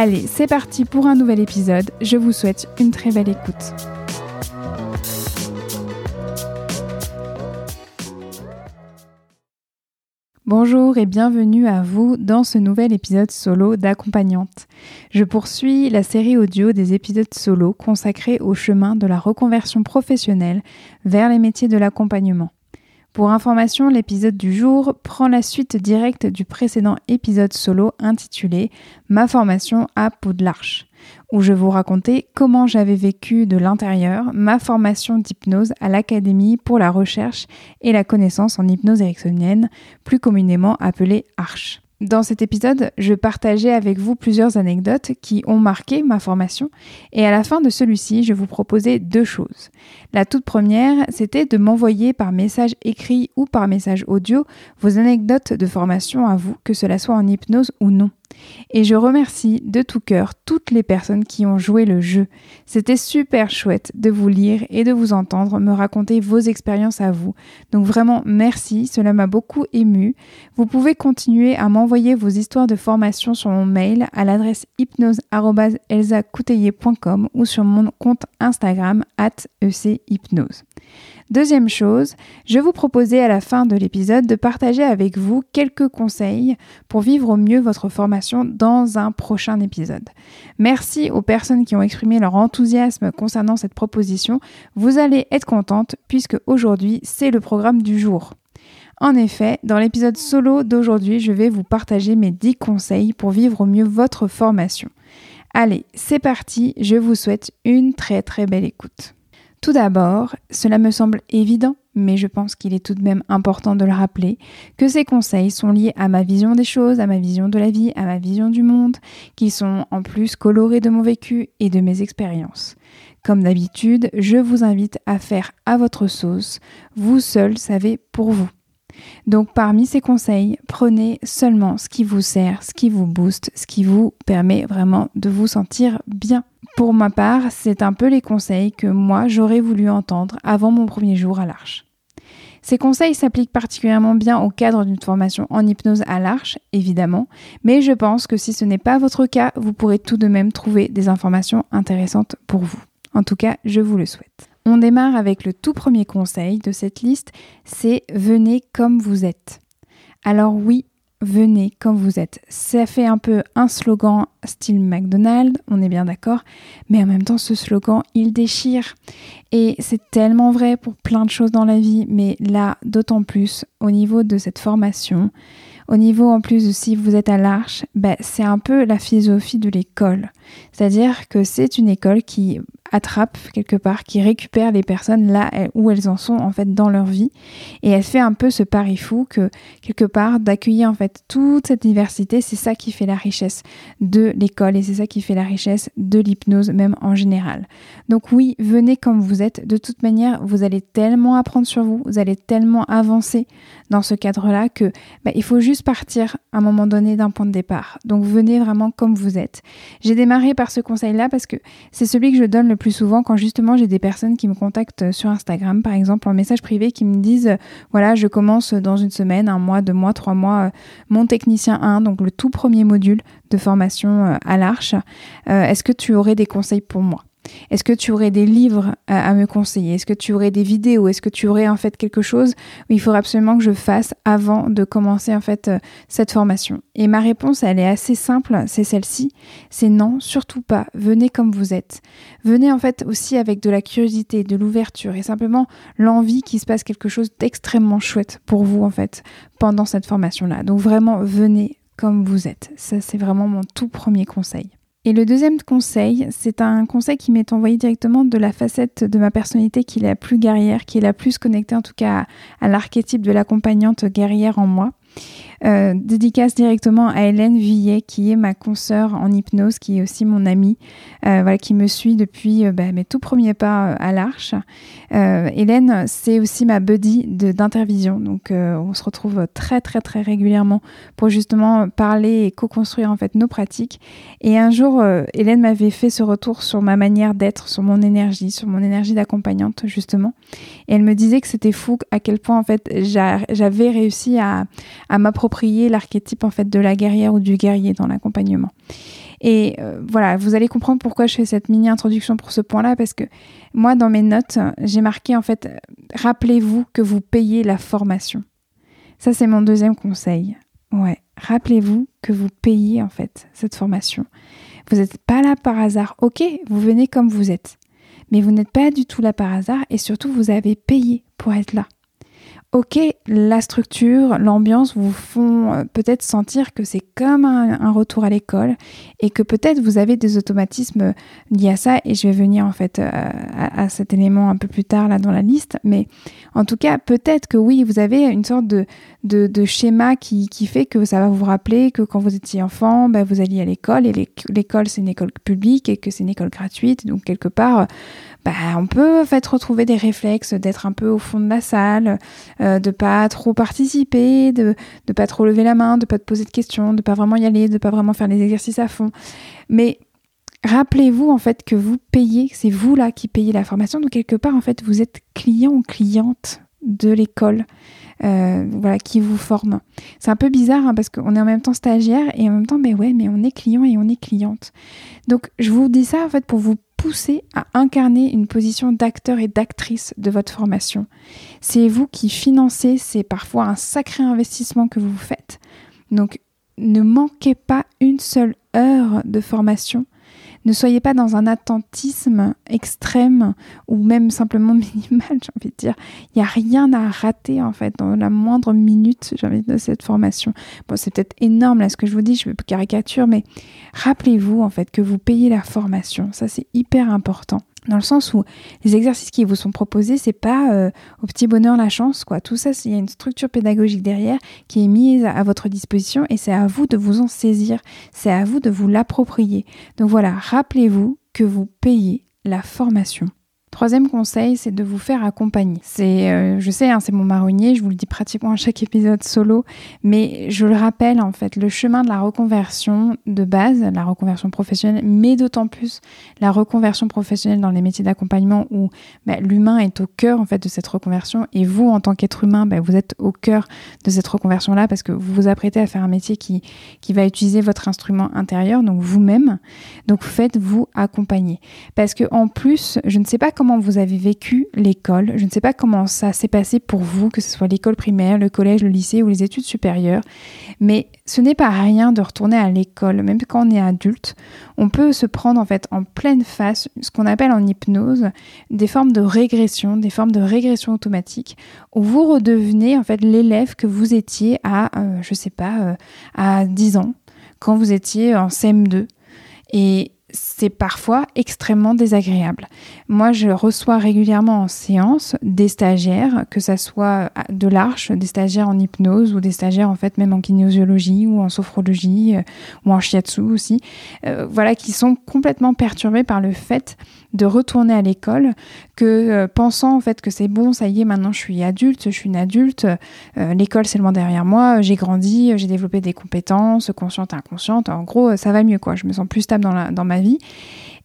Allez, c'est parti pour un nouvel épisode. Je vous souhaite une très belle écoute. Bonjour et bienvenue à vous dans ce nouvel épisode solo d'accompagnante. Je poursuis la série audio des épisodes solo consacrés au chemin de la reconversion professionnelle vers les métiers de l'accompagnement. Pour information, l'épisode du jour prend la suite directe du précédent épisode solo intitulé Ma formation à Poudlarche où je vous racontais comment j'avais vécu de l'intérieur ma formation d'hypnose à l'Académie pour la recherche et la connaissance en hypnose ericksonienne, plus communément appelée ARCH. Dans cet épisode, je partageais avec vous plusieurs anecdotes qui ont marqué ma formation et à la fin de celui-ci, je vous proposais deux choses. La toute première, c'était de m'envoyer par message écrit ou par message audio vos anecdotes de formation à vous, que cela soit en hypnose ou non. Et je remercie de tout cœur toutes les personnes qui ont joué le jeu. C'était super chouette de vous lire et de vous entendre me raconter vos expériences à vous. Donc vraiment merci, cela m'a beaucoup ému. Vous pouvez continuer à m'envoyer vos histoires de formation sur mon mail à l'adresse hypnose.elsacouteiller.com ou sur mon compte Instagram echypnose. Deuxième chose, je vous proposais à la fin de l'épisode de partager avec vous quelques conseils pour vivre au mieux votre formation dans un prochain épisode. Merci aux personnes qui ont exprimé leur enthousiasme concernant cette proposition. Vous allez être contente puisque aujourd'hui c'est le programme du jour. En effet, dans l'épisode solo d'aujourd'hui, je vais vous partager mes 10 conseils pour vivre au mieux votre formation. Allez, c'est parti, je vous souhaite une très très belle écoute. Tout d'abord, cela me semble évident, mais je pense qu'il est tout de même important de le rappeler, que ces conseils sont liés à ma vision des choses, à ma vision de la vie, à ma vision du monde, qui sont en plus colorés de mon vécu et de mes expériences. Comme d'habitude, je vous invite à faire à votre sauce, vous seul savez pour vous. Donc parmi ces conseils, prenez seulement ce qui vous sert, ce qui vous booste, ce qui vous permet vraiment de vous sentir bien. Pour ma part, c'est un peu les conseils que moi j'aurais voulu entendre avant mon premier jour à l'Arche. Ces conseils s'appliquent particulièrement bien au cadre d'une formation en hypnose à l'Arche, évidemment, mais je pense que si ce n'est pas votre cas, vous pourrez tout de même trouver des informations intéressantes pour vous. En tout cas, je vous le souhaite. On démarre avec le tout premier conseil de cette liste, c'est venez comme vous êtes. Alors oui, venez comme vous êtes. Ça fait un peu un slogan style McDonald's, on est bien d'accord, mais en même temps ce slogan il déchire. Et c'est tellement vrai pour plein de choses dans la vie, mais là d'autant plus au niveau de cette formation, au niveau en plus de si vous êtes à l'Arche, ben, c'est un peu la philosophie de l'école. C'est-à-dire que c'est une école qui attrape quelque part, qui récupère les personnes là où elles en sont en fait dans leur vie. Et elle fait un peu ce pari fou que quelque part d'accueillir en fait toute cette diversité, c'est ça qui fait la richesse de l'école et c'est ça qui fait la richesse de l'hypnose même en général. Donc oui, venez comme vous êtes. De toute manière, vous allez tellement apprendre sur vous, vous allez tellement avancer dans ce cadre-là que bah, il faut juste partir à un moment donné d'un point de départ. Donc venez vraiment comme vous êtes. J'ai démarré par ce conseil-là parce que c'est celui que je donne le plus souvent quand justement j'ai des personnes qui me contactent sur Instagram, par exemple en message privé, qui me disent voilà, je commence dans une semaine, un mois, deux mois, trois mois, euh, mon technicien 1, donc le tout premier module de formation euh, à l'Arche. Euh, est-ce que tu aurais des conseils pour moi? Est-ce que tu aurais des livres à, me conseiller? Est-ce que tu aurais des vidéos? Est-ce que tu aurais en fait quelque chose où il faudrait absolument que je fasse avant de commencer en fait euh, cette formation? Et ma réponse, elle est assez simple, c'est celle-ci. C'est non, surtout pas. Venez comme vous êtes. Venez en fait aussi avec de la curiosité, de l'ouverture et simplement l'envie qu'il se passe quelque chose d'extrêmement chouette pour vous en fait pendant cette formation-là. Donc vraiment, venez comme vous êtes. Ça, c'est vraiment mon tout premier conseil. Et le deuxième conseil, c'est un conseil qui m'est envoyé directement de la facette de ma personnalité qui est la plus guerrière, qui est la plus connectée en tout cas à, l'archétype de l'accompagnante guerrière en moi. Euh, dédicace directement à Hélène Villet, qui est ma consoeur en hypnose, qui est aussi mon amie, euh, voilà, qui me suit depuis euh, bah, mes tout premiers pas à l'Arche. Hélène, c'est aussi ma buddy d'intervision, donc on se retrouve très très très régulièrement pour justement parler et co-construire en fait nos pratiques. Et un jour, Hélène m'avait fait ce retour sur ma manière d'être, sur mon énergie, sur mon énergie d'accompagnante justement. Et elle me disait que c'était fou à quel point en fait j'avais réussi à, à m'approprier l'archétype en fait de la guerrière ou du guerrier dans l'accompagnement. Et euh, voilà, vous allez comprendre pourquoi je fais cette mini introduction pour ce point-là, parce que moi, dans mes notes, j'ai marqué en fait, rappelez-vous que vous payez la formation. Ça, c'est mon deuxième conseil. Ouais, rappelez-vous que vous payez en fait cette formation. Vous n'êtes pas là par hasard. Ok, vous venez comme vous êtes, mais vous n'êtes pas du tout là par hasard, et surtout, vous avez payé pour être là ok, la structure, l'ambiance vous font euh, peut-être sentir que c'est comme un, retour à l'école et que peut-être vous avez des automatismes liés à ça et je vais venir en fait euh, à, cet élément un peu plus tard là dans la liste. Mais en tout cas, peut-être que oui, vous avez une sorte de, de, schéma qui, fait que ça va vous rappeler que quand vous étiez enfant, bah, vous alliez à l'école et l'école c'est une école publique et que c'est une école gratuite. Donc quelque part, bah, on peut en fait retrouver des réflexes d'être un peu au fond de la salle, euh, de pas trop participer, de ne pas trop lever la main, de pas te poser de questions, de pas vraiment y aller, de pas vraiment faire les exercices à fond. Mais rappelez-vous en fait que vous payez, c'est vous là qui payez la formation, donc quelque part en fait vous êtes client ou cliente de l'école. Euh, voilà, qui vous forme. C'est un peu bizarre hein, parce qu'on est en même temps stagiaire et en même temps, mais ouais, mais on est client et on est cliente. Donc je vous dis ça en fait pour vous pousser à incarner une position d'acteur et d'actrice de votre formation. C'est vous qui financez, c'est parfois un sacré investissement que vous faites. Donc ne manquez pas une seule heure de formation ne soyez pas dans un attentisme extrême ou même simplement minimal, j'ai envie de dire. Il n'y a rien à rater en fait dans la moindre minute, j'ai envie de cette formation. Bon, c'est peut-être énorme là ce que je vous dis, je caricature, mais rappelez-vous en fait que vous payez la formation. Ça c'est hyper important dans le sens où les exercices qui vous sont proposés, c'est pas euh, au petit bonheur la chance, quoi. Tout ça, il y a une structure pédagogique derrière qui est mise à, votre disposition et c'est à vous de vous en saisir, c'est à vous de vous l'approprier. Donc voilà, rappelez-vous que vous payez la formation. Troisième conseil, c'est de vous faire accompagner. C'est, euh, je sais, hein, c'est mon marronnier, je vous le dis pratiquement à chaque épisode solo, mais je le rappelle en fait, le chemin de la reconversion de base, la reconversion professionnelle, mais d'autant plus la reconversion professionnelle dans les métiers d'accompagnement où bah, l'humain est au cœur en fait de cette reconversion et vous en tant qu'être humain, bah, vous êtes au cœur de cette reconversion là parce que vous vous apprêtez à faire un métier qui qui va utiliser votre instrument intérieur, donc vous-même. Donc faites-vous accompagner parce que en plus, je ne sais pas comment vous avez vécu l'école. Je ne sais pas comment ça s'est passé pour vous, que ce soit l'école primaire, le collège, le lycée ou les études supérieures. Mais ce n'est pas rien de retourner à l'école, même quand on est adulte. On peut se prendre en fait en pleine face ce qu'on appelle en hypnose des formes de régression, des formes de régression automatique, où vous redevenez en fait l'élève que vous étiez à, euh, je sais pas, euh, à 10 ans, quand vous étiez en CM2. Et c'est parfois extrêmement désagréable. Moi, je reçois régulièrement en séance des stagiaires, que ce soit de l'arche, des stagiaires en hypnose ou des stagiaires en fait même en kinésiologie ou en sophrologie euh, ou en shiatsu aussi, euh, voilà, qui sont complètement perturbés par le fait de retourner à l'école, que euh, pensant en fait que c'est bon, ça y est, maintenant je suis adulte, je suis une adulte, l'école c'est loin derrière moi, j'ai grandi, j'ai développé des compétences conscientes, inconscientes, en gros ça va mieux quoi, je me sens plus stable dans, la, dans ma vie.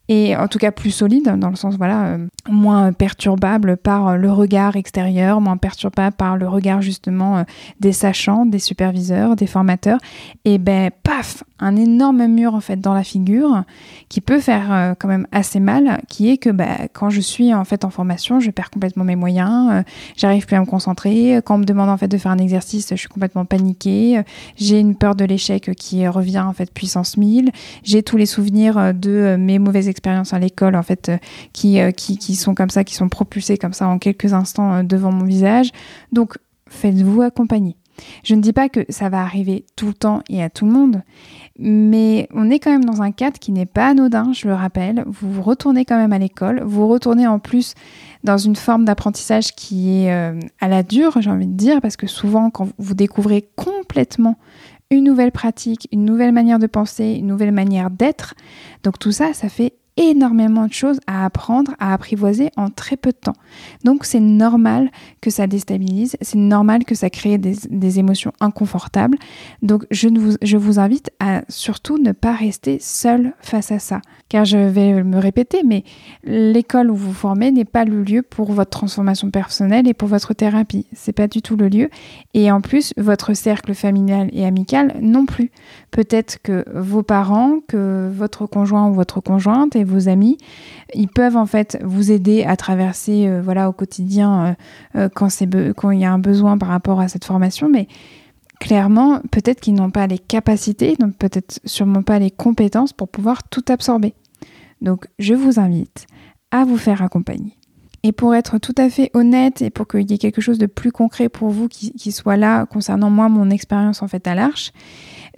Et en tout cas plus solide dans le sens voilà euh, moins perturbable par le regard extérieur, moins perturbable par le regard justement euh, des sachants, des superviseurs, des formateurs. Et ben paf, un énorme mur en fait dans la figure qui peut faire euh, quand même assez mal qui est que ben, quand je suis en fait en formation, je perds complètement mes moyens, j'arrive plus à me concentrer, quand on me demande en fait de faire un exercice, je suis complètement paniquée, j'ai une peur de l'échec qui revient en fait puissance 1000, j'ai tous les souvenirs de mes mauvaises expériences à l'école en fait euh, qui, euh, qui, qui, sont comme ça, qui sont propulsées comme ça en quelques instants euh, devant mon visage. Donc faites-vous accompagner. Je ne dis pas que ça va arriver tout le temps et à tout le monde, mais on est quand même dans un cadre qui n'est pas anodin, je le rappelle. Vous retournez quand même à l'école, vous retournez en plus dans une forme d'apprentissage qui est à la dure, j'ai envie de dire, parce que souvent quand vous découvrez complètement une nouvelle pratique, une nouvelle manière de penser, une nouvelle manière d'être, donc tout ça, ça fait énormément de choses à apprendre, à apprivoiser en très peu de temps. Donc c'est normal que ça déstabilise, c'est normal que ça crée des, émotions inconfortables. Donc je, vous, je vous invite à surtout ne pas rester seul face à ça. Car je vais me répéter, mais l'école où vous formez n'est pas le lieu pour votre transformation personnelle et pour votre thérapie. C'est pas du tout le lieu. Et en plus, votre cercle familial et amical non plus. Peut-être que vos parents, que votre conjoint ou votre conjointe vos amis. Ils peuvent en fait vous aider à traverser euh, voilà, au quotidien euh, euh, quand, quand il y a un besoin par rapport à cette formation. Mais clairement, peut-être qu'ils n'ont pas les capacités, donc peut-être sûrement pas les compétences pour pouvoir tout absorber. Donc je vous invite à vous faire accompagner. Et pour être tout à fait honnête et pour qu'il y ait quelque chose de plus concret pour vous qui, qui soit là concernant moi, mon expérience en fait à l'Arche,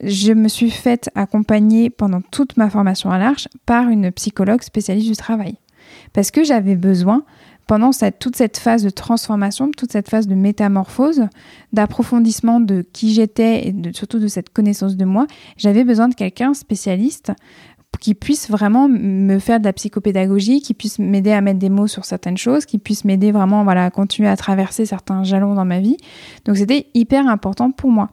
je me suis faite accompagner pendant toute ma formation à l'Arche par une psychologue spécialiste du travail. Parce que j'avais besoin, pendant toute cette phase de transformation, toute cette phase de métamorphose, d'approfondissement de qui j'étais et surtout de cette connaissance de moi, j'avais besoin de quelqu'un spécialiste qui puisse vraiment me faire de la psychopédagogie, qui puisse m'aider à mettre des mots sur certaines choses, qui puisse m'aider vraiment voilà, à continuer à traverser certains jalons dans ma vie. Donc c'était hyper important pour moi.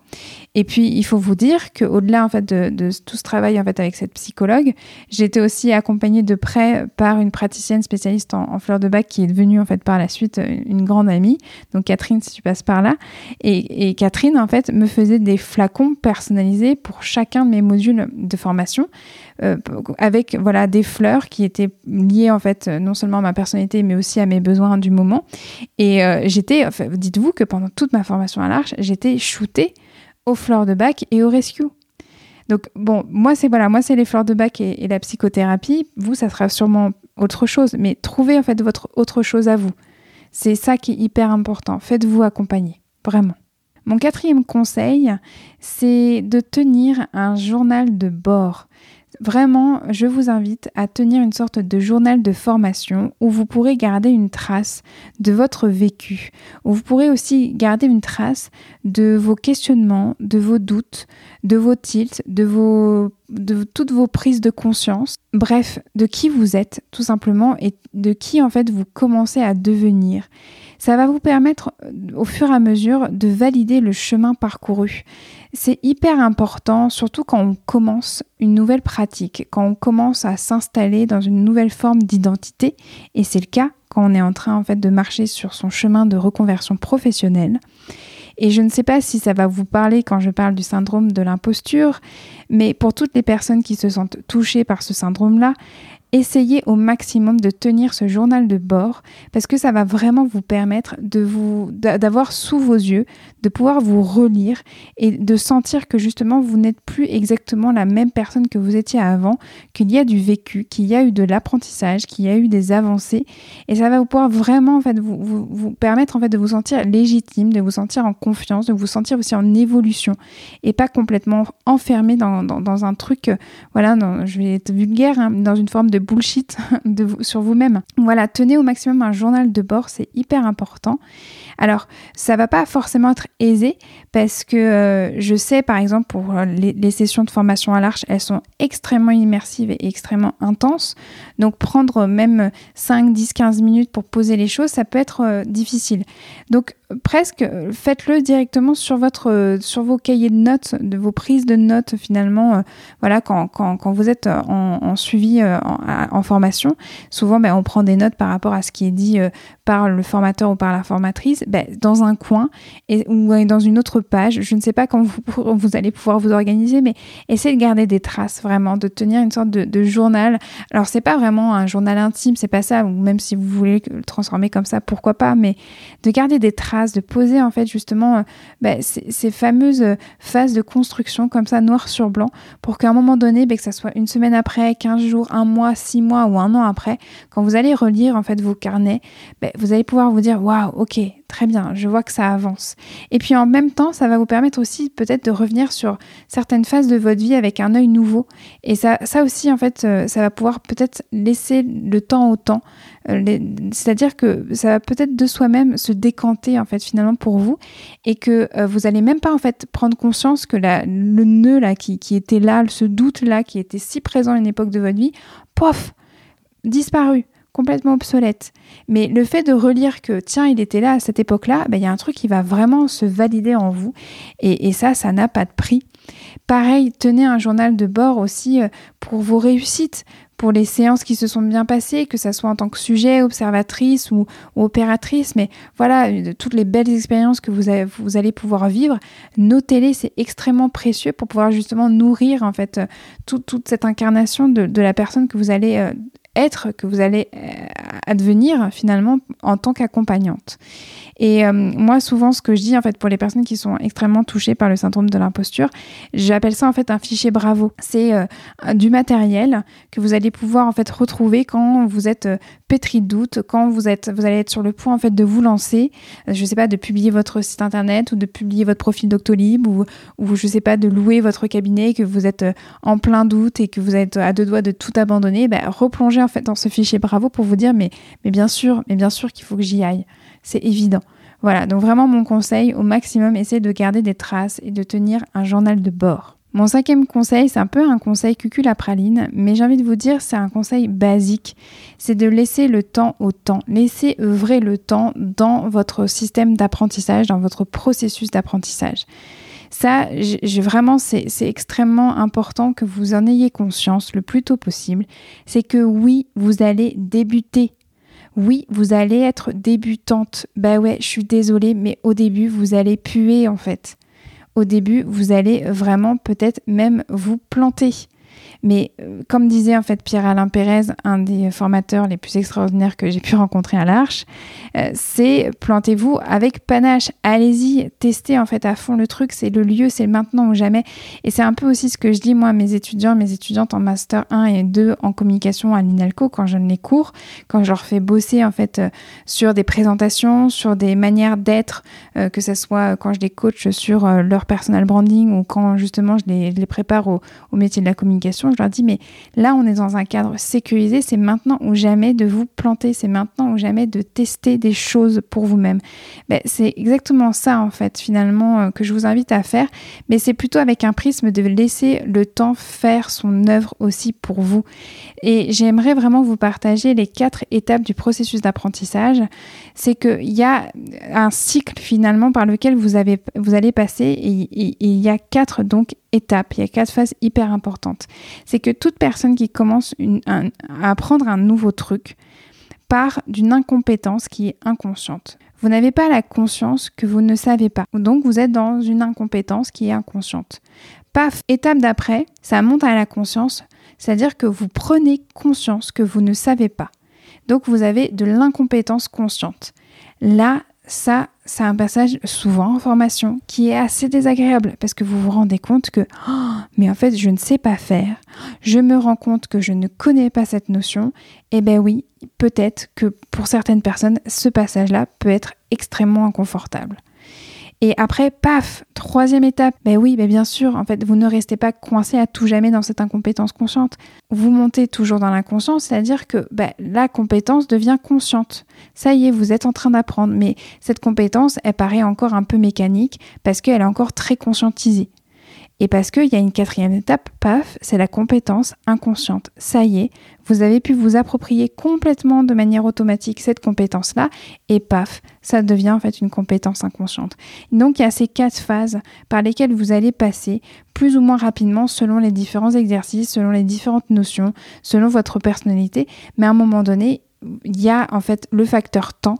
Et puis il faut vous dire qu'au-delà en fait de, tout ce travail en fait avec cette psychologue, été aussi accompagnée de près par une praticienne spécialiste en, fleurs de bac qui est devenue en fait par la suite une grande amie. Donc Catherine, si tu passes par là. Et, et Catherine en fait me faisait des flacons personnalisés pour chacun de mes modules de formation euh, avec voilà des fleurs qui étaient liées en fait non seulement à ma personnalité mais aussi à mes besoins du moment. Et euh, j'étais, dites-vous que pendant toute ma formation à l'Arche, j'étais shootée aux fleurs de bac et au rescue. Donc bon, moi c'est voilà, moi c'est les fleurs de bac et, la psychothérapie. Vous, ça sera sûrement autre chose, mais trouvez en fait votre autre chose à vous. C'est ça qui est hyper important. Faites-vous accompagner, vraiment. Mon quatrième conseil, c'est de tenir un journal de bord. Vraiment, je vous invite à tenir une sorte de journal de formation où vous pourrez garder une trace de votre vécu, où vous pourrez aussi garder une trace de vos questionnements, de vos doutes, de vos tilts, de, vos, de toutes vos prises de conscience, bref, de qui vous êtes tout simplement et de qui en fait vous commencez à devenir. Ça va vous permettre au fur et à mesure de valider le chemin parcouru. C'est hyper important, surtout quand on commence une nouvelle pratique, quand on commence à s'installer dans une nouvelle forme d'identité, et c'est le cas quand on est en train en fait de marcher sur son chemin de reconversion professionnelle. Et je ne sais pas si ça va vous parler quand je parle du syndrome de l'imposture, mais pour toutes les personnes qui se sentent touchées par ce syndrome-là, essayez au maximum de tenir ce journal de bord parce que ça va vraiment vous permettre de vous d'avoir sous vos yeux, de pouvoir vous relire et de sentir que justement vous n'êtes plus exactement la même personne que vous étiez avant, qu'il y a du vécu, qu'il y a eu de l'apprentissage, qu'il y a eu des avancées. Et ça va vous pouvoir vraiment en fait vous, vous, permettre en fait de vous sentir légitime, de vous sentir en confiance, de vous sentir aussi en évolution et pas complètement enfermé dans, dans, un truc, voilà, je vais être vulgaire, hein, dans une forme de bullshit de sur vous-même. Voilà, tenez au maximum un journal de bord, c'est hyper important. Alors, ça va pas forcément être aisé parce que euh, je sais, par exemple, pour euh, les, sessions de formation à l'arche, elles sont extrêmement immersives et extrêmement intenses. Donc, prendre même 5, 10, 15 minutes pour poser les choses, ça peut être euh, difficile. Donc, presque faites-le directement sur votre vos cahiers de notes de vos prises de notes finalement voilà quand, vous êtes en, suivi en, formation souvent ben, on prend des notes par rapport à ce qui est dit par le formateur ou par la formatrice ben, dans un coin et, ou dans une autre page. Je ne sais pas quand vous, allez pouvoir vous organiser, mais essayez de garder des traces vraiment, de tenir une sorte de, journal. Alors c'est pas vraiment un journal intime, c'est pas ça, ou même si vous voulez le transformer comme ça, pourquoi pas, mais de garder des traces, de poser en fait justement euh, ben, ces, fameuses phases de construction comme ça, noir sur blanc, pour qu'à un moment donné, ben, que ça soit une semaine après, 15 jours, un mois, six mois ou un an après, quand vous allez relire en fait vos carnets, vous allez pouvoir vous dire waouh, ok, très bien, je vois que ça avance. Et puis en même temps, ça va vous permettre aussi peut-être de revenir sur certaines phases de votre vie avec un œil nouveau. Et ça, aussi, en fait, euh, ça va pouvoir peut-être laisser le temps au temps. Euh, c'est-à-dire que ça va peut-être de soi-même se décanter, en fait, finalement, pour vous. Et que euh, vous allez même pas, en fait, prendre conscience que le nœud, là, qui, qui était là, ce doute-là, qui était si présent à une époque de votre vie, pof, disparu complètement obsolète. Mais le fait de relire que, tiens, il était là à cette époque-là, ben, il y a un truc qui va vraiment se valider en vous. Et, ça, ça n'a pas de prix. Pareil, tenez un journal de bord aussi euh, pour vos réussites, pour les séances qui se sont bien passées, que ce soit en tant que sujet, observatrice ou, opératrice. Mais voilà, euh, toutes les belles expériences que vous, allez pouvoir vivre, notez-les, c'est extrêmement précieux pour pouvoir justement nourrir en fait euh, toute cette incarnation de, de, la personne que vous allez être que vous allez euh, advenir finalement en tant qu'accompagnante. Et euh, moi, souvent, ce que je dis en fait pour les personnes qui sont extrêmement touchées par le syndrome de l'imposture, j'appelle ça en fait un fichier Bravo. C'est euh, du matériel que vous allez pouvoir en fait retrouver quand vous êtes pétri de doute, quand vous êtes, vous allez être sur le point en fait de vous lancer. je sais pas, de publier votre site internet ou de publier votre profil Doctolib ou, je sais pas, de louer votre cabinet, que vous êtes en plein doute et que vous êtes à deux doigts de tout abandonner. Ben, replonger en fait dans ce fichier Bravo pour vous dire mais, mais bien sûr, mais bien sûr qu'il faut que j'y aille. C'est évident. Voilà, donc vraiment mon conseil au maximum, essayez de garder des traces et de tenir un journal de bord. Mon cinquième conseil, c'est un peu un conseil cucul à praline, mais j'ai envie de vous dire, c'est un conseil basique. C'est de laisser le temps au temps. Laissez œuvrer le temps dans votre système d'apprentissage, dans votre processus d'apprentissage. Ça, j'ai vraiment, c'est extrêmement important que vous en ayez conscience le plus tôt possible. C'est que oui, vous allez débuter. Oui, vous allez être débutante. Bah ouais, je suis désolée, mais au début, vous allez puer en fait. Au début, vous allez vraiment peut-être même vous planter. Mais euh, comme disait en fait Pierre-Alain Pérez, un des formateurs les plus extraordinaires que j'ai pu rencontrer à l'Arche, euh, c'est plantez-vous avec panache. Allez-y, testez en fait à fond le truc. C'est le lieu, c'est le maintenant ou jamais. Et c'est un peu aussi ce que je dis moi à mes étudiants, mes étudiantes en master 1 et 2 en communication à l'INALCO quand je donne les cours, quand je leur fais bosser en fait euh, sur des présentations, sur des manières d'être, que ce soit quand je les coach sur leur personal branding ou quand justement je les, prépare au métier de la communication je leur dis, mais là, on est dans un cadre sécurisé, c'est maintenant ou jamais de vous planter, c'est maintenant ou jamais de tester des choses pour vous-même. Ben, c'est exactement ça, en fait, finalement, euh, que je vous invite à faire, mais c'est plutôt avec un prisme de laisser le temps faire son œuvre aussi pour vous. Et j'aimerais vraiment vous partager les quatre étapes du processus d'apprentissage. C'est qu'il y a un cycle, finalement, par lequel vous, avez, vous allez passer, et il y a quatre, donc, étapes, il y a quatre phases hyper importantes. C'est que toute personne qui commence à apprendre un nouveau truc part d'une incompétence qui est inconsciente. Vous n'avez pas la conscience que vous ne savez pas. Donc vous êtes dans une incompétence qui est inconsciente. Paf, étape d'après, ça monte à la conscience, c'est-à-dire que vous prenez conscience que vous ne savez pas. Donc vous avez de l'incompétence consciente. Là, ça, c'est un passage souvent en formation qui est assez désagréable parce que vous vous rendez compte que, oh, mais en fait, je ne sais pas faire. Je me rends compte que je ne connais pas cette notion. Et eh ben oui, peut-être que pour certaines personnes, ce passage-là peut être extrêmement inconfortable. Et après, paf, troisième étape, ben oui, ben bien sûr, en fait, vous ne restez pas coincé à tout jamais dans cette incompétence consciente. Vous montez toujours dans l'inconscient, c'est-à-dire que ben, la compétence devient consciente. Ça y est, vous êtes en train d'apprendre, mais cette compétence, elle paraît encore un peu mécanique parce qu'elle est encore très conscientisée. Et parce qu'il y a une quatrième étape, paf, c'est la compétence inconsciente. Ça y est, vous avez pu vous approprier complètement de manière automatique cette compétence-là, et paf, ça devient en fait une compétence inconsciente. Donc il y a ces quatre phases par lesquelles vous allez passer plus ou moins rapidement selon les différents exercices, selon les différentes notions, selon votre personnalité, mais à un moment donné, il y a en fait le facteur temps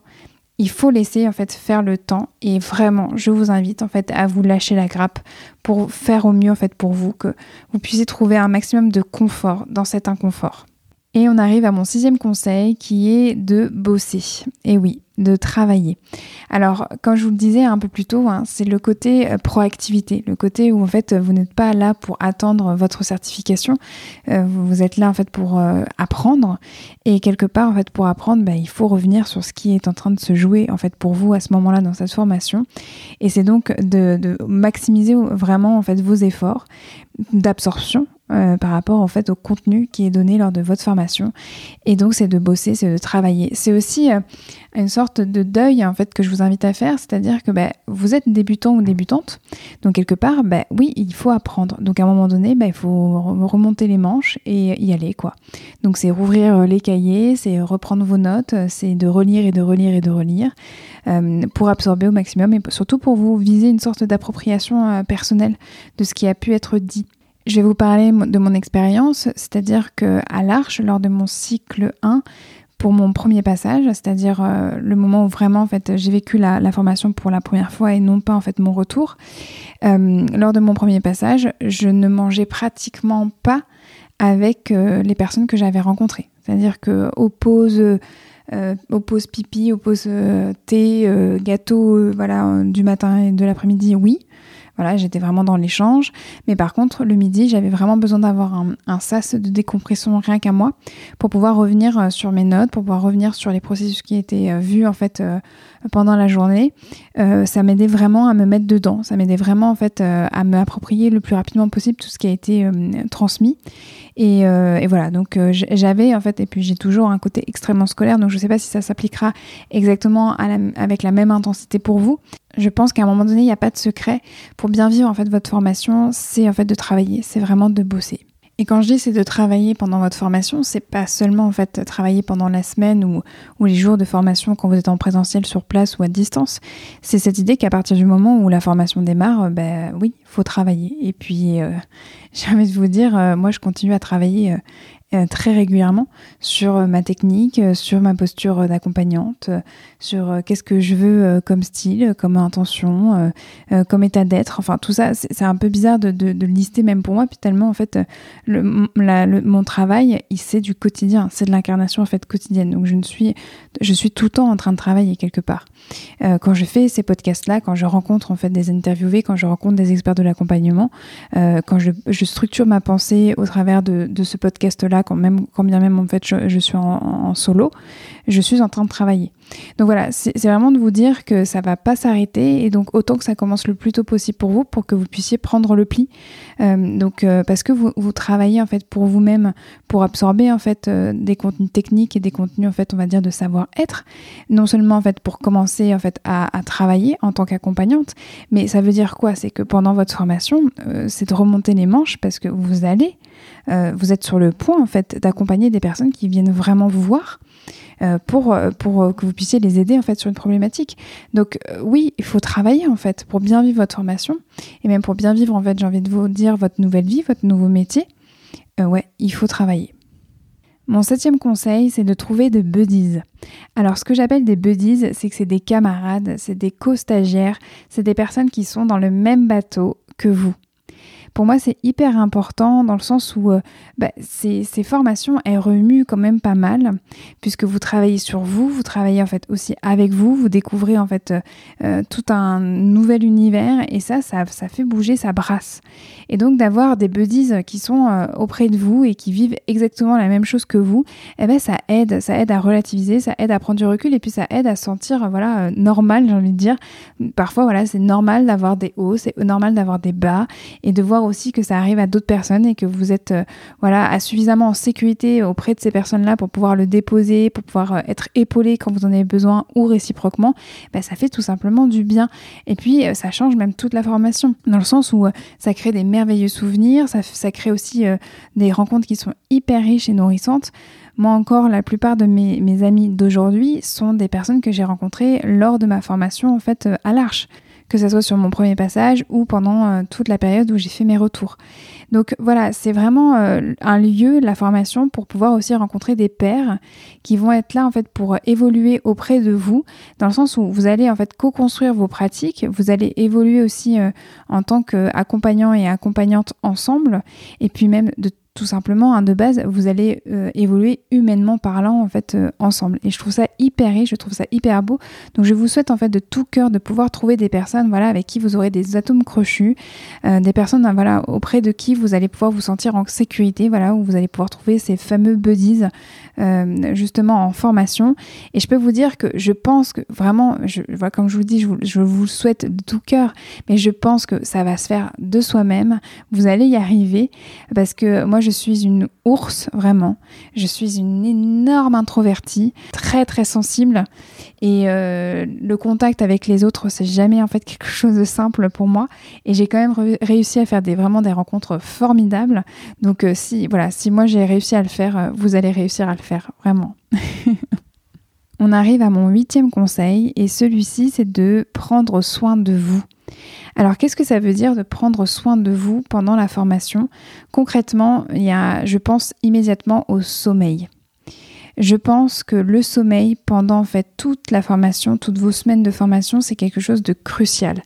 il faut laisser en fait faire le temps et vraiment je vous invite en fait à vous lâcher la grappe pour faire au mieux en fait pour vous que vous puissiez trouver un maximum de confort dans cet inconfort. Et on arrive à mon sixième conseil qui est de bosser. Et oui, de travailler. Alors, comme je vous le disais un peu plus tôt, hein, c'est le côté euh, proactivité, le côté où en fait vous n'êtes pas là pour attendre votre certification, euh, vous êtes là en fait pour euh, apprendre. Et quelque part en fait pour apprendre, bah, il faut revenir sur ce qui est en train de se jouer en fait pour vous à ce moment-là dans cette formation. Et c'est donc de, de maximiser vraiment en fait vos efforts d'absorption euh, par rapport en fait au contenu qui est donné lors de votre formation. Et donc c'est de bosser, c'est de travailler. C'est aussi euh, une sorte de deuil en fait que je vous invite à faire, c'est-à-dire que bah, vous êtes débutant ou débutante, donc quelque part, bah, oui, il faut apprendre. Donc à un moment donné, bah, il faut remonter les manches et y aller quoi. Donc c'est rouvrir euh, les cahiers, c'est reprendre vos notes, c'est de relire et de relire et de relire pour absorber au maximum et surtout pour vous viser une sorte d'appropriation personnelle de ce qui a pu être dit. Je vais vous parler de mon expérience, c'est-à-dire que à l'Arche, lors de mon cycle 1, pour mon premier passage, c'est-à-dire euh, le moment où vraiment en fait j'ai vécu la, formation pour la première fois et non pas en fait mon retour. Euh, lors de mon premier passage, je ne mangeais pratiquement pas avec euh, les personnes que j'avais rencontrées. C'est-à-dire que aux pauses, pipi, aux pauses thé, gâteau, voilà, du matin et de l'après-midi, oui. Voilà, j'étais vraiment dans l'échange. Mais par contre, le midi, j'avais vraiment besoin d'avoir un, sas de décompression rien qu'à moi pour pouvoir revenir euh, sur mes notes, pour pouvoir revenir sur les processus qui étaient euh, vus en fait euh, pendant la journée. ça m'aidait vraiment à me mettre dedans. Ça m'aidait vraiment en fait à me approprier le plus rapidement possible tout ce qui a été transmis. Et, voilà, donc j'avais en fait, et puis j'ai toujours un côté extrêmement scolaire, donc je ne sais pas si ça s'appliquera exactement avec la même intensité pour vous, je pense qu'à un moment donné, il n'y a pas de secret. Pour bien vivre en fait votre formation, c'est en fait de travailler, c'est vraiment de bosser. Et quand je dis c'est de travailler pendant votre formation, c'est pas seulement en fait travailler pendant la semaine ou, ou, les jours de formation quand vous êtes en présentiel sur place ou à distance. C'est cette idée qu'à partir du moment où la formation démarre, ben oui, faut travailler. Et puis euh, j'ai envie de vous dire, euh, moi je continue à travailler euh, très régulièrement sur euh, ma technique, euh, sur ma posture d'accompagnante, sur qu'est-ce que je veux comme style, comme intention, comme état d'être. Enfin, tout ça, c'est un peu bizarre de, lister même pour moi, puis tellement en fait, mon travail, c'est du quotidien, c'est de l'incarnation en fait quotidienne. Donc je ne suis, je suis tout le temps en train de travailler quelque part. quand je fais ces podcasts-là, quand je rencontre en fait des interviewés, quand je rencontre des experts de l'accompagnement, quand je, structure ma pensée au travers de ce podcast-là quand, même, quand bien même en fait je, suis en, solo, je suis en train de travailler. Donc voilà, c'est vraiment de vous dire que ça va pas s'arrêter et donc autant que ça commence le plus tôt possible pour vous pour que vous puissiez prendre le pli. Euh, donc euh, parce que vous, travaillez en fait pour vous-même, pour absorber en fait euh, des contenus techniques et des contenus en fait on va dire de savoir-être, non seulement en fait pour commencer en fait à travailler en tant qu'accompagnante, mais ça veut dire quoi? C'est que pendant votre formation, c'est de remonter les manches parce que vous allez euh, vous êtes sur le point en fait d'accompagner des personnes qui viennent vraiment vous voir euh, pour, euh, que vous puissiez les aider en fait sur une problématique. Donc oui, il faut travailler en fait pour bien vivre votre formation et même pour bien vivre en fait, j'ai envie de vous dire votre nouvelle vie, votre nouveau métier. ouais, il faut travailler. Mon septième conseil, c'est de trouver des buddies. Alors, ce que j'appelle des buddies, c'est que c'est des camarades, c'est des co-stagiaires, c'est des personnes qui sont dans le même bateau que vous. Pour moi, c'est hyper important dans le sens où bah, ces, formations, elles remuent quand même pas mal, puisque vous travaillez sur vous, vous travaillez en fait aussi avec vous, vous découvrez en fait tout un nouvel univers, et ça, ça, ça fait bouger, ça brasse. Et donc d'avoir des buddies qui sont auprès de vous et qui vivent exactement la même chose que vous, eh ben ça aide, ça aide à relativiser, ça aide à prendre du recul et puis ça aide à sentir voilà normal, j'ai envie de dire. Parfois voilà, c'est normal d'avoir des hauts, c'est normal d'avoir des bas et de voir aussi que ça arrive à d'autres personnes et que vous êtes euh, voilà suffisamment en sécurité auprès de ces personnes-là pour pouvoir le déposer, pour pouvoir euh, être épaulé quand vous en avez besoin ou réciproquement, ben, ça fait tout simplement du bien. Et puis euh, ça change même toute la formation dans le sens où ça crée des merveilleux souvenirs, ça, crée aussi des rencontres qui sont hyper riches et nourrissantes. Moi encore, la plupart de mes, mes amis d'aujourd'hui sont des personnes que j'ai rencontrées lors de ma formation en fait à l'Arche que ce soit sur mon premier passage ou pendant euh, toute la période où j'ai fait mes retours. Donc voilà, c'est vraiment euh, un lieu, la formation, pour pouvoir aussi rencontrer des pairs qui vont être là en fait pour évoluer auprès de vous, dans le sens où vous allez en fait co-construire vos pratiques, vous allez évoluer aussi euh, en tant qu'accompagnant et accompagnante ensemble, et puis même de tout simplement, hein, de base, vous allez euh, évoluer humainement parlant en fait euh, ensemble. Et je trouve ça hyper riche, je trouve ça hyper beau. Donc je vous souhaite en fait de tout cœur de pouvoir trouver des personnes voilà avec qui vous aurez des atomes crochus, euh, des personnes hein, voilà auprès de qui vous allez pouvoir vous sentir en sécurité, voilà où vous allez pouvoir trouver ces fameux buddies justement en formation. Et je peux vous dire que je pense que vraiment, je, voilà, comme je vous dis, je vous, je vous souhaite de tout cœur, mais je pense que ça va se faire de soi-même. Vous allez y arriver parce que moi je suis une ours, vraiment. Je suis une énorme introvertie, très très sensible. Et euh, le contact avec les autres, c'est jamais en fait quelque chose de simple pour moi. Et j'ai quand même réussi à faire des, vraiment des rencontres formidables. Donc euh, si, voilà, si moi j'ai réussi à le faire, euh, vous allez réussir à le faire, vraiment. On arrive à mon huitième conseil et celui-ci, c'est de prendre soin de vous. Alors qu'est-ce que ça veut dire de prendre soin de vous pendant la formation? Concrètement, je pense immédiatement au sommeil. Je pense que le sommeil pendant toute la formation, toutes vos semaines de formation, c'est quelque chose de crucial.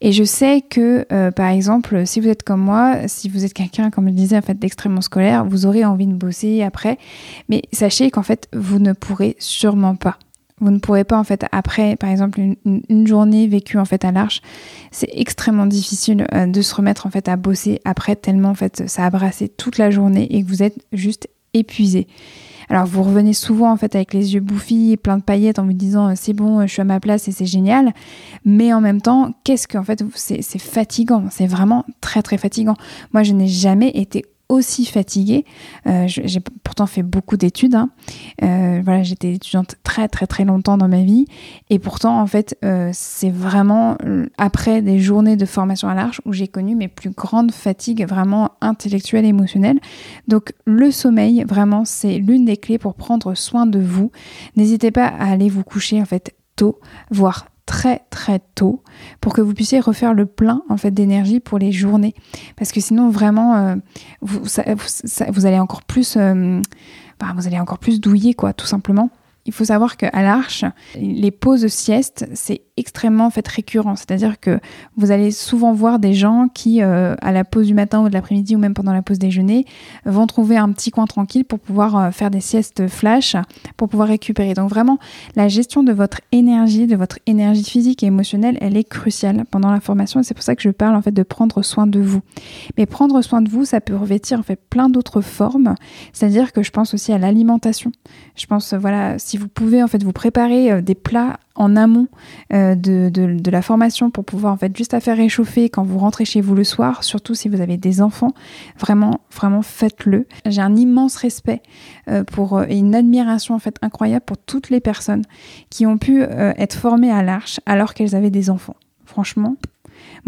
Et je sais que, euh, par exemple, si vous êtes comme moi, si vous êtes quelqu'un, comme je disais, en fait, d'extrêmement scolaire, vous aurez envie de bosser après. Mais sachez qu'en fait, vous ne pourrez sûrement pas. Vous ne pourrez pas en fait après, par exemple, une, journée vécue en fait à l'arche, c'est extrêmement difficile euh, de se remettre en fait à bosser après tellement en fait ça a brassé toute la journée et que vous êtes juste épuisé. Alors vous revenez souvent en fait avec les yeux bouffis, plein de paillettes en vous disant euh, c'est bon, je suis à ma place et c'est génial. Mais en même temps, qu'est-ce qu'en fait c'est fatigant, c'est vraiment très très fatigant. Moi je n'ai jamais été aussi fatiguée. Euh, j'ai pourtant fait beaucoup d'études. Hein. Euh, voilà, j'étais étudiante très très très longtemps dans ma vie. Et pourtant, en fait, euh, c'est vraiment après des journées de formation à l'arche où j'ai connu mes plus grandes fatigues vraiment intellectuelles et émotionnelles. Donc le sommeil, vraiment, c'est l'une des clés pour prendre soin de vous. N'hésitez pas à aller vous coucher en fait tôt, voire très très tôt pour que vous puissiez refaire le plein en fait d'énergie pour les journées. Parce que sinon vraiment euh, vous, allez encore plus euh, bah, vous allez encore plus douiller quoi tout simplement il faut savoir qu'à l'Arche, les pauses sieste, c'est extrêmement en fait récurrent. C'est-à-dire que vous allez souvent voir des gens qui, euh, à la pause du matin ou de l'après-midi ou même pendant la pause déjeuner, vont trouver un petit coin tranquille pour pouvoir euh, faire des siestes flash, pour pouvoir récupérer. Donc vraiment, la gestion de votre énergie, de votre énergie physique et émotionnelle, elle est cruciale pendant la formation. C'est pour ça que je parle en fait de prendre soin de vous. Mais prendre soin de vous, ça peut revêtir en fait plein d'autres formes. C'est-à-dire que je pense aussi à l'alimentation. Je pense, voilà, si vous pouvez en fait vous préparer euh, des plats en amont euh, de, la formation pour pouvoir en fait juste à faire réchauffer quand vous rentrez chez vous le soir, surtout si vous avez des enfants, vraiment vraiment faites-le. J'ai un immense respect euh, et une admiration en fait incroyable pour toutes les personnes qui ont pu être formées à l'arche alors qu'elles avaient des enfants. Franchement,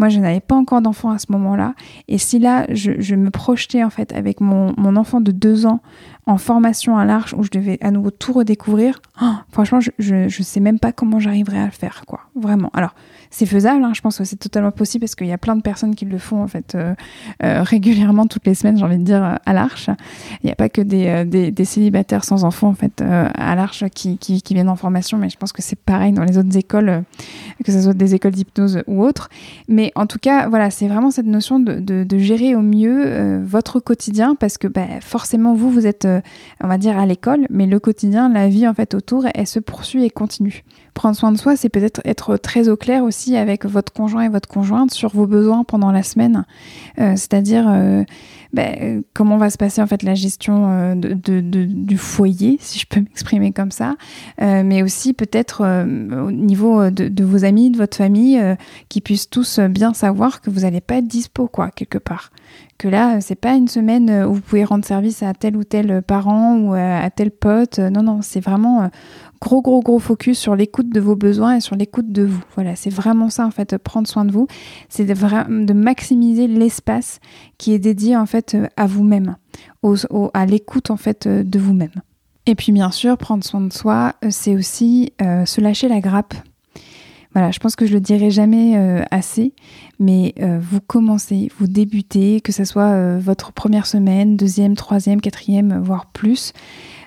moi, je n'avais pas encore d'enfant à ce moment-là. Et si là, je, me projetais en fait avec mon, mon, enfant de deux ans en formation à l'arche où je devais à nouveau tout redécouvrir, oh, franchement, je, ne sais même pas comment j'arriverais à le faire, quoi. Vraiment. Alors, c'est faisable, hein, je pense que c'est totalement possible parce qu'il y a plein de personnes qui le font en fait euh, euh, régulièrement toutes les semaines, j'ai envie de dire, à l'arche. Il n'y a pas que des, euh, des, célibataires sans enfants en fait à l'arche qui, qui, viennent en formation, mais je pense que c'est pareil dans les autres écoles que ce soit des écoles d'hypnose ou autres. Mais en tout cas, voilà, c'est vraiment cette notion de, gérer au mieux euh, votre quotidien parce que bah, forcément, vous, vous êtes, euh, on va dire, à l'école, mais le quotidien, la vie en fait autour, elle, se poursuit et continue. Prendre soin de soi, c'est peut-être être très au clair aussi avec votre conjoint et votre conjointe sur vos besoins pendant la semaine. Euh, c'est-à-dire ben, comment va se passer en fait la gestion euh, du foyer, si je peux m'exprimer comme ça, euh, mais aussi peut-être euh, au niveau de, vos amis, de votre famille, qui puissent tous bien savoir que vous n'allez pas être dispo, quoi, quelque part. Que là, c'est pas une semaine où vous pouvez rendre service à tel ou tel parent ou à tel pote. Non, non, c'est vraiment gros, gros, gros focus sur l'écoute de vos besoins et sur l'écoute de vous. Voilà, c'est vraiment ça en fait, prendre soin de vous. C'est de, de maximiser l'espace qui est dédié en fait à vous-même, à l'écoute en fait de vous-même. Et puis bien sûr, prendre soin de soi, euh, c'est aussi euh, se lâcher la grappe. Voilà, je pense que je le dirai jamais euh, assez, mais vous commencez, vous débutez, que ce soit votre première semaine, deuxième, troisième, quatrième, voire plus.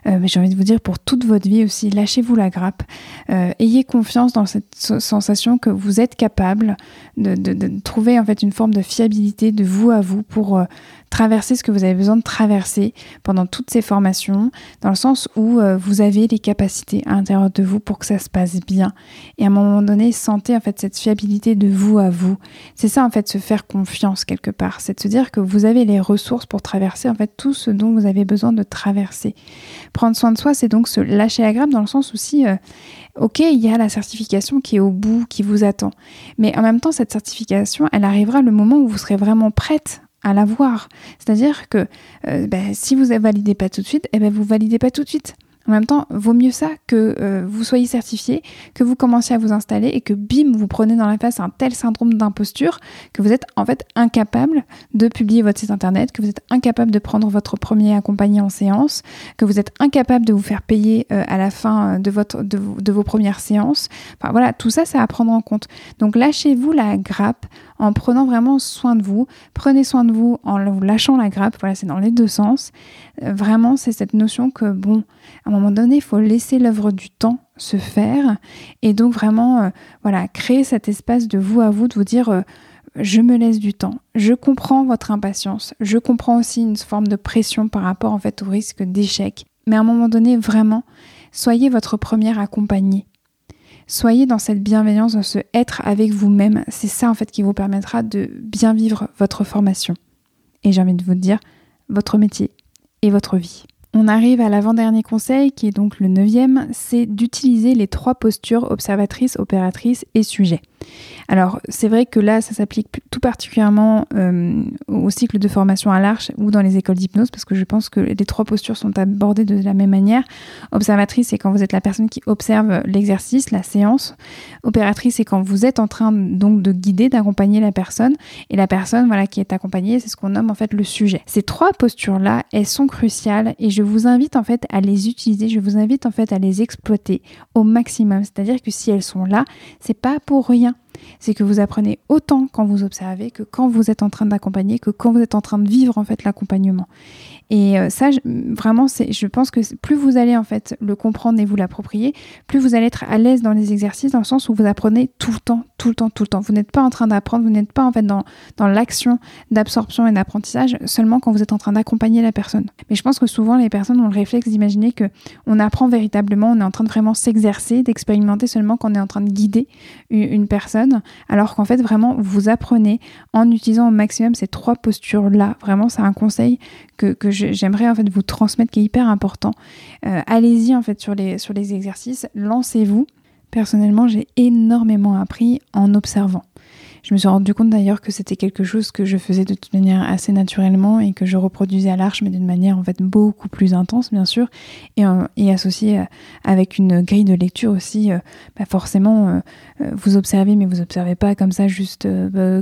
Euh, mais j'ai envie de vous dire pour toute votre vie aussi, lâchez-vous la grappe. Euh, ayez confiance dans cette sensation que vous êtes capable de, trouver en fait une forme de fiabilité de vous à vous pour euh, traverser ce que vous avez besoin de traverser pendant toutes ces formations, dans le sens où vous avez les capacités à l'intérieur de vous pour que ça se passe bien. Et à un moment donné, sentez en fait cette fiabilité de vous à vous. C'est ça en fait, se faire confiance quelque part. C'est de se dire que vous avez les ressources pour traverser en fait tout ce dont vous avez besoin de traverser. Prendre soin de soi, c'est donc se lâcher la grappe dans le sens aussi, euh, ok, il y a la certification qui est au bout, qui vous attend. Mais en même temps, cette certification, elle arrivera le moment où vous serez vraiment prête à la voir. C'est-à-dire que euh, ben, si vous ne validez pas tout de suite, eh ben, vous validez pas tout de suite. En même temps, vaut mieux ça que euh, vous soyez certifié, que vous commenciez à vous installer et que bim, vous prenez dans la face un tel syndrome d'imposture que vous êtes en fait incapable de publier votre site internet, que vous êtes incapable de prendre votre premier accompagné en séance, que vous êtes incapable de vous faire payer euh, à la fin euh, de, votre, de, de, vos premières séances. Enfin voilà, tout ça, c'est à prendre en compte. Donc lâchez-vous la grappe en prenant vraiment soin de vous. Prenez soin de vous en vous lâchant la grappe. Voilà, c'est dans les deux sens. vraiment, c'est cette notion que bon, à un moment donné, il faut laisser l'œuvre du temps se faire et donc vraiment, euh, voilà, créer cet espace de vous à vous, de vous dire euh, je me laisse du temps. Je comprends votre impatience. Je comprends aussi une forme de pression par rapport en fait au risque d'échec. Mais à un moment donné, vraiment, soyez votre première accompagnée. Soyez dans cette bienveillance, dans ce être avec vous-même. C'est ça en fait qui vous permettra de bien vivre votre formation. Et j'ai envie de vous dire, votre métier et votre vie. On arrive à l'avant-dernier conseil, qui est donc le neuvième, c'est d'utiliser les trois postures observatrice, opératrice et sujet. Alors, c'est vrai que là, ça s'applique tout particulièrement euh, au cycle de formation à l'arche ou dans les écoles d'hypnose, parce que je pense que les trois postures sont abordées de la même manière. Observatrice, c'est quand vous êtes la personne qui observe l'exercice, la séance. Opératrice, c'est quand vous êtes en train donc de guider, d'accompagner la personne. Et la personne, voilà, qui est accompagnée, c'est ce qu'on nomme en fait le sujet. Ces trois postures-là, elles sont cruciales et je vous invite en fait à les utiliser. Je vous invite en fait à les exploiter au maximum. C'est-à-dire que si elles sont là, c'est pas pour rien c'est que vous apprenez autant quand vous observez que quand vous êtes en train d'accompagner, que quand vous êtes en train de vivre en fait l'accompagnement. Et euh, ça, vraiment, je pense que plus vous allez en fait le comprendre et vous l'approprier, plus vous allez être à l'aise dans les exercices, dans le sens où vous apprenez tout le temps, tout le temps, tout le temps. Vous n'êtes pas en train d'apprendre, vous n'êtes pas en fait dans, dans l'action d'absorption et d'apprentissage seulement quand vous êtes en train d'accompagner la personne. Mais je pense que souvent les personnes ont le réflexe d'imaginer que on apprend véritablement, on est en train de vraiment s'exercer, d'expérimenter seulement quand on est en train de guider une personne, alors qu'en fait vraiment vous apprenez en utilisant au maximum ces trois postures là. Vraiment, c'est un conseil que, j'aimerais en fait vous transmettre qui est hyper important. Euh, allez-y en fait sur les, sur les exercices, lancez-vous. Personnellement, j'ai énormément appris en observant. Je me suis rendu compte d'ailleurs que c'était quelque chose que je faisais de toute manière assez naturellement et que je reproduisais à l'arche, mais d'une manière en fait beaucoup plus intense, bien sûr, et, euh, et associée euh, avec une grille de lecture aussi. Bah forcément, vous observez, mais vous observez pas comme ça, juste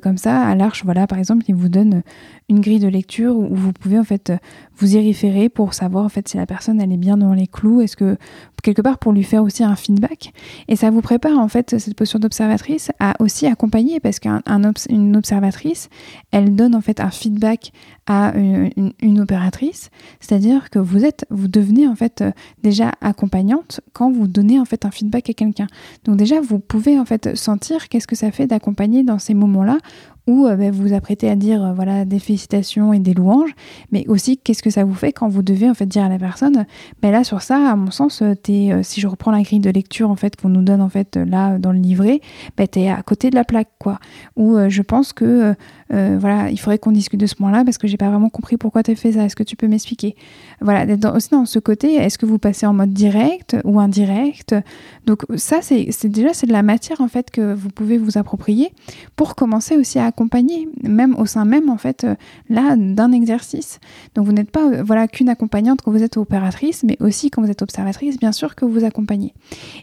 comme ça. À l'arche, voilà, par exemple, il vous donne une grille de lecture où vous pouvez en fait vous y référer pour savoir en fait si la personne elle est bien dans les clous. Est-ce que quelque part pour lui faire aussi un feedback et ça vous prépare en fait cette posture d'observatrice à aussi accompagner parce qu'à un, une observatrice, elle donne en fait un feedback à une, opératrice, c'est-à-dire que vous êtes, vous devenez en fait euh, déjà accompagnante quand vous donnez en fait un feedback à quelqu'un. Donc déjà vous pouvez en fait sentir qu'est-ce que ça fait d'accompagner dans ces moments-là où euh, ben, vous vous apprêtez à dire euh, voilà des félicitations et des louanges, mais aussi qu'est-ce que ça vous fait quand vous devez en fait dire à la personne, ben là sur ça, à mon sens, es, si je reprends la grille de lecture en fait qu'on nous donne en fait là dans le livret, ben es à côté de la plaque quoi. Où je pense que voilà, il faudrait qu'on discute de ce point-là parce que j'ai pas vraiment compris pourquoi tu as fait ça. Est-ce que tu peux m'expliquer? Voilà, d'être aussi dans ce côté, est-ce que vous passez en mode direct ou indirect? Donc ça, c'est déjà c'est de la matière en fait que vous pouvez vous approprier pour commencer aussi à accompagner, même au sein même en fait euh, là d'un exercice. Donc vous n'êtes pas euh, voilà qu'une accompagnante quand vous êtes opératrice, mais aussi quand vous êtes observatrice, bien sûr que vous accompagnez.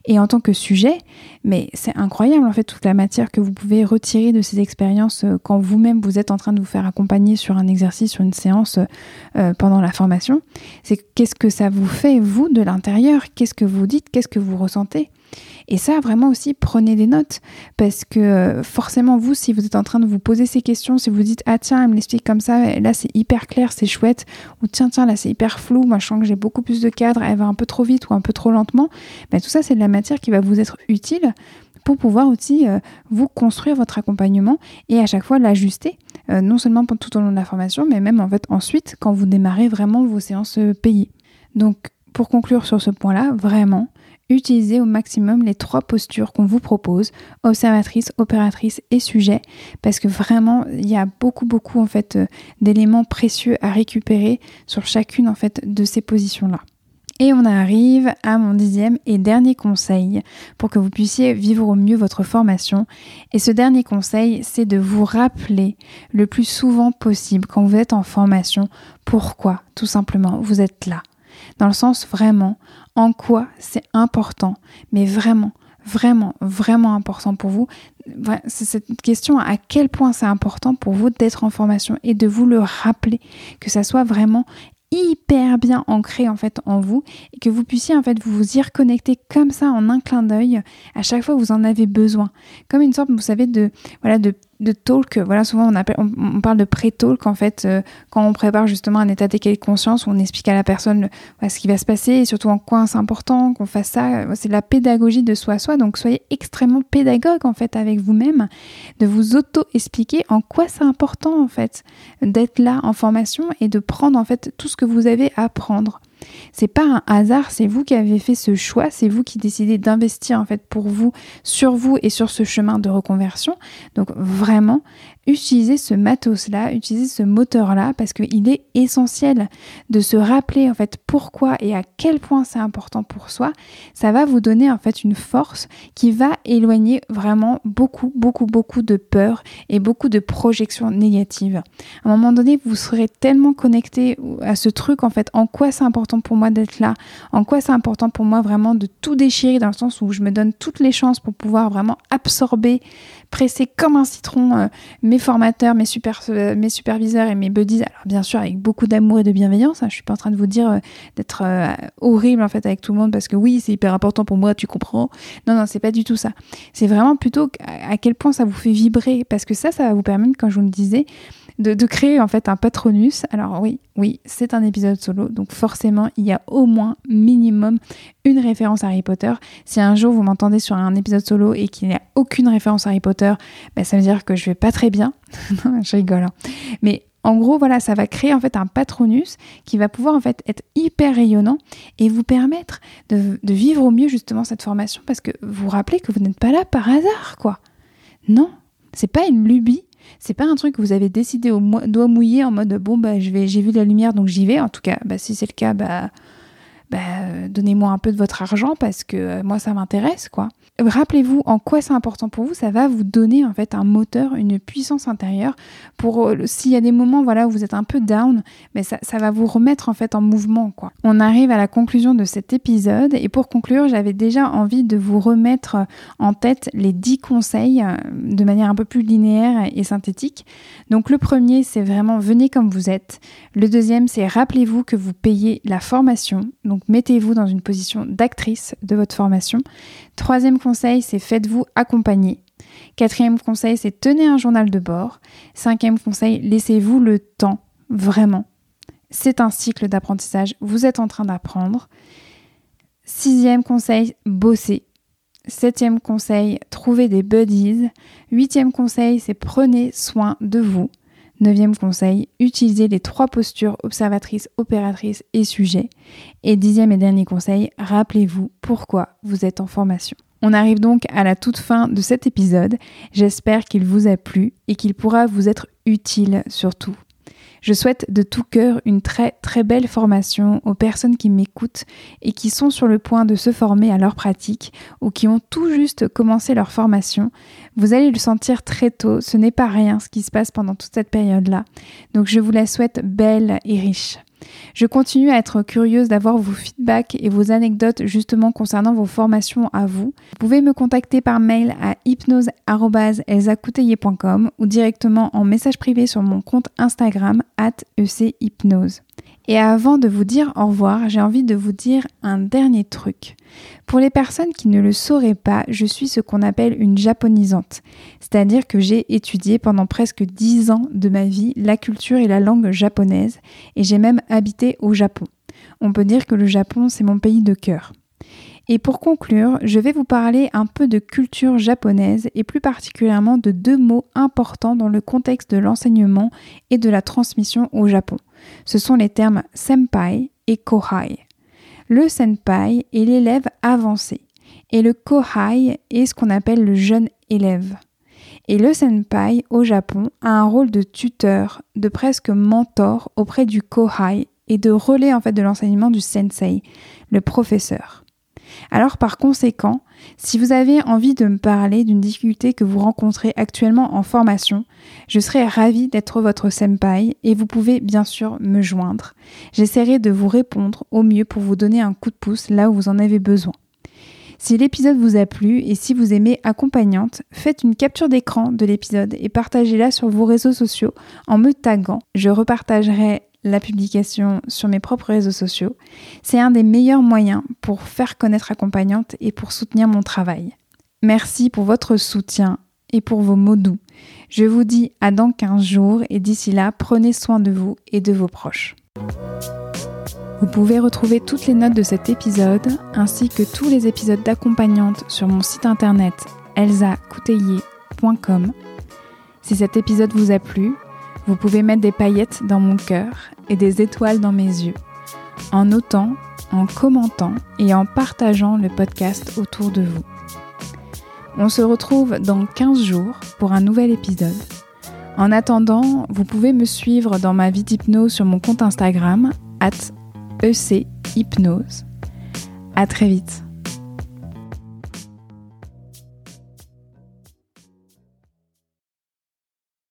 Et en tant que sujet, mais c'est incroyable en fait toute la matière que vous pouvez retirer de ces expériences euh, quand vous-même vous êtes en train de vous faire accompagner sur un exercice, sur une séance pendant la formation. C'est qu'est-ce que ça vous fait, vous, de l'intérieur? Qu'est-ce que vous dites? Qu'est-ce que vous ressentez? Et ça, vraiment aussi, prenez des notes. Parce que euh, forcément, vous, si vous êtes en train de vous poser ces questions, si vous dites, ah tiens, elle me l'explique comme ça, là c'est hyper clair, c'est chouette, ou tiens, tiens, là c'est hyper flou, moi je sens que j'ai beaucoup plus de cadres, elle va un peu trop vite ou un peu trop lentement, ben, tout ça, c'est de la matière qui va vous être utile pour pouvoir aussi euh, vous construire votre accompagnement et à chaque fois l'ajuster, euh, non seulement tout au long de la formation, mais même en fait ensuite quand vous démarrez vraiment vos séances payées. Donc pour conclure sur ce point-là, vraiment, utilisez au maximum les trois postures qu'on vous propose, observatrice, opératrice et sujet, parce que vraiment, il y a beaucoup, beaucoup en fait d'éléments précieux à récupérer sur chacune en fait de ces positions-là. Et on arrive à mon dixième et dernier conseil pour que vous puissiez vivre au mieux votre formation. Et ce dernier conseil, c'est de vous rappeler le plus souvent possible quand vous êtes en formation pourquoi tout simplement vous êtes là. Dans le sens vraiment en quoi c'est important, mais vraiment, vraiment, vraiment important pour vous. C'est cette question à quel point c'est important pour vous d'être en formation et de vous le rappeler, que ça soit vraiment hyper bien ancré en fait en vous et que vous puissiez en fait vous y reconnecter comme ça en un clin d'œil à chaque fois que vous en avez besoin. Comme une sorte vous savez de voilà de de talk, voilà, souvent on, appelle, on, parle de pré-talk en fait, euh, quand on prépare justement un état d'équilibre de conscience, on explique à la personne ce qui va se passer et surtout en quoi c'est important qu'on fasse ça. C'est la pédagogie de soi à soi, donc soyez extrêmement pédagogue en fait avec vous-même, de vous auto-expliquer en quoi c'est important en fait d'être là en formation et de prendre en fait tout ce que vous avez à apprendre. C'est pas un hasard, c'est vous qui avez fait ce choix, c'est vous qui décidez d'investir en fait pour vous, sur vous et sur ce chemin de reconversion. Donc vraiment, utilisez ce matos-là, utilisez ce moteur-là parce qu'il est essentiel de se rappeler en fait pourquoi et à quel point c'est important pour soi. Ça va vous donner en fait une force qui va éloigner vraiment beaucoup, beaucoup, beaucoup de peur et beaucoup de projections négatives. À un moment donné, vous serez tellement connecté à ce truc en fait, en quoi c'est important pour moi d'être là, en quoi c'est important pour moi vraiment de tout déchirer dans le sens où je me donne toutes les chances pour pouvoir vraiment absorber, presser comme un citron euh, mes formateurs, euh, mes superviseurs et mes buddies, alors bien sûr avec beaucoup d'amour et de bienveillance, hein, je suis pas en train de vous dire euh, d'être horrible en fait avec tout le monde parce que oui c'est hyper important pour moi, tu comprends. Non, non, c'est pas du tout ça. C'est vraiment plutôt à quel point ça vous fait vibrer parce que ça, ça va vous permettre, comme je vous le disais, de, créer en fait un patronus. Alors oui, oui, c'est un épisode solo, donc forcément il y a au moins minimum une référence à Harry Potter. Si un jour vous m'entendez sur un épisode solo et qu'il n'y a aucune référence à Harry Potter, ben, ça veut dire que je vais pas très bien. je rigole. Hein. Mais en gros, voilà, ça va créer en fait un patronus qui va pouvoir en fait être hyper rayonnant et vous permettre de, de vivre au mieux justement cette formation parce que vous vous rappelez que vous n'êtes pas là par hasard, quoi. Non, c'est pas une lubie, c'est pas un truc que vous avez décidé au doigt mouillé en mode bon bah je vais j'ai vu la lumière donc j'y vais. En tout cas, bah, si c'est le cas, bah, bah donnez-moi un peu de votre argent parce que euh, moi ça m'intéresse quoi rappelez-vous en quoi c'est important pour vous, ça va vous donner en fait un moteur, une puissance intérieure pour euh, s'il y a des moments voilà où vous êtes un peu down, mais ça, va vous remettre en fait en mouvement quoi. On arrive à la conclusion de cet épisode et pour conclure, j'avais déjà envie de vous remettre en tête les 10 conseils euh, de manière un peu plus linéaire et synthétique. Donc le premier, c'est vraiment venez comme vous êtes. Le deuxième, c'est rappelez-vous que vous payez la formation. Donc mettez-vous dans une position d'actrice de votre formation. Troisième conseil, c'est faites-vous accompagner. Quatrième conseil, c'est tenez un journal de bord. Cinquième conseil, laissez-vous le temps, vraiment. C'est un cycle d'apprentissage, vous êtes en train d'apprendre. Sixième conseil, bossez. Septième conseil, trouvez des buddies. Huitième conseil, c'est prenez soin de vous. Neuvième conseil, utilisez les trois postures observatrices, opératrices et sujet. Et dixième et dernier conseil, rappelez-vous pourquoi vous êtes en formation. On arrive donc à la toute fin de cet épisode. J'espère qu'il vous a plu et qu'il pourra vous être utile surtout. Je souhaite de tout cœur une très très belle formation aux personnes qui m'écoutent et qui sont sur le point de se former à leur pratique ou qui ont tout juste commencé leur formation. Vous allez le sentir très tôt, ce n'est pas rien ce qui se passe pendant toute cette période-là. Donc je vous la souhaite belle et riche. Je continue à être curieuse d'avoir vos feedbacks et vos anecdotes justement concernant vos formations à vous. Vous pouvez me contacter par mail à hypnose.elzacouteiller.com ou directement en message privé sur mon compte Instagram at echypnose. Et avant de vous dire au revoir, j'ai envie de vous dire un dernier truc. Pour les personnes qui ne le sauraient pas, je suis ce qu'on appelle une japonisante. C'est-à-dire que j'ai étudié pendant presque 10 ans de ma vie la culture et la langue japonaise et j'ai même habité au Japon. On peut dire que le Japon, c'est mon pays de cœur. Et pour conclure, je vais vous parler un peu de culture japonaise et plus particulièrement de deux mots importants dans le contexte de l'enseignement et de la transmission au Japon. Ce sont les termes senpai et kohai. Le senpai est l'élève avancé et le kohai est ce qu'on appelle le jeune élève. Et le senpai au Japon a un rôle de tuteur, de presque mentor auprès du kohai et de relais en fait de l'enseignement du sensei, le professeur. Alors par conséquent, si vous avez envie de me parler d'une difficulté que vous rencontrez actuellement en formation, je serai ravie d'être votre senpai et vous pouvez bien sûr me joindre. J'essaierai de vous répondre au mieux pour vous donner un coup de pouce là où vous en avez besoin. Si l'épisode vous a plu et si vous aimez accompagnante, faites une capture d'écran de l'épisode et partagez-la sur vos réseaux sociaux en me taguant. Je repartagerai la publication sur mes propres réseaux sociaux. C'est un des meilleurs moyens pour faire connaître accompagnante et pour soutenir mon travail. Merci pour votre soutien et pour vos mots doux. Je vous dis à dans 15 jours et d'ici là, prenez soin de vous et de vos proches. Vous pouvez retrouver toutes les notes de cet épisode ainsi que tous les épisodes d'accompagnante sur mon site internet elzacouteiller.com. Si cet épisode vous a plu, vous pouvez mettre des paillettes dans mon cœur et des étoiles dans mes yeux, en notant, en commentant et en partageant le podcast autour de vous. On se retrouve dans 15 jours pour un nouvel épisode. En attendant, vous pouvez me suivre dans ma vie d'hypnose sur mon compte Instagram, at ECHypnose. À très vite.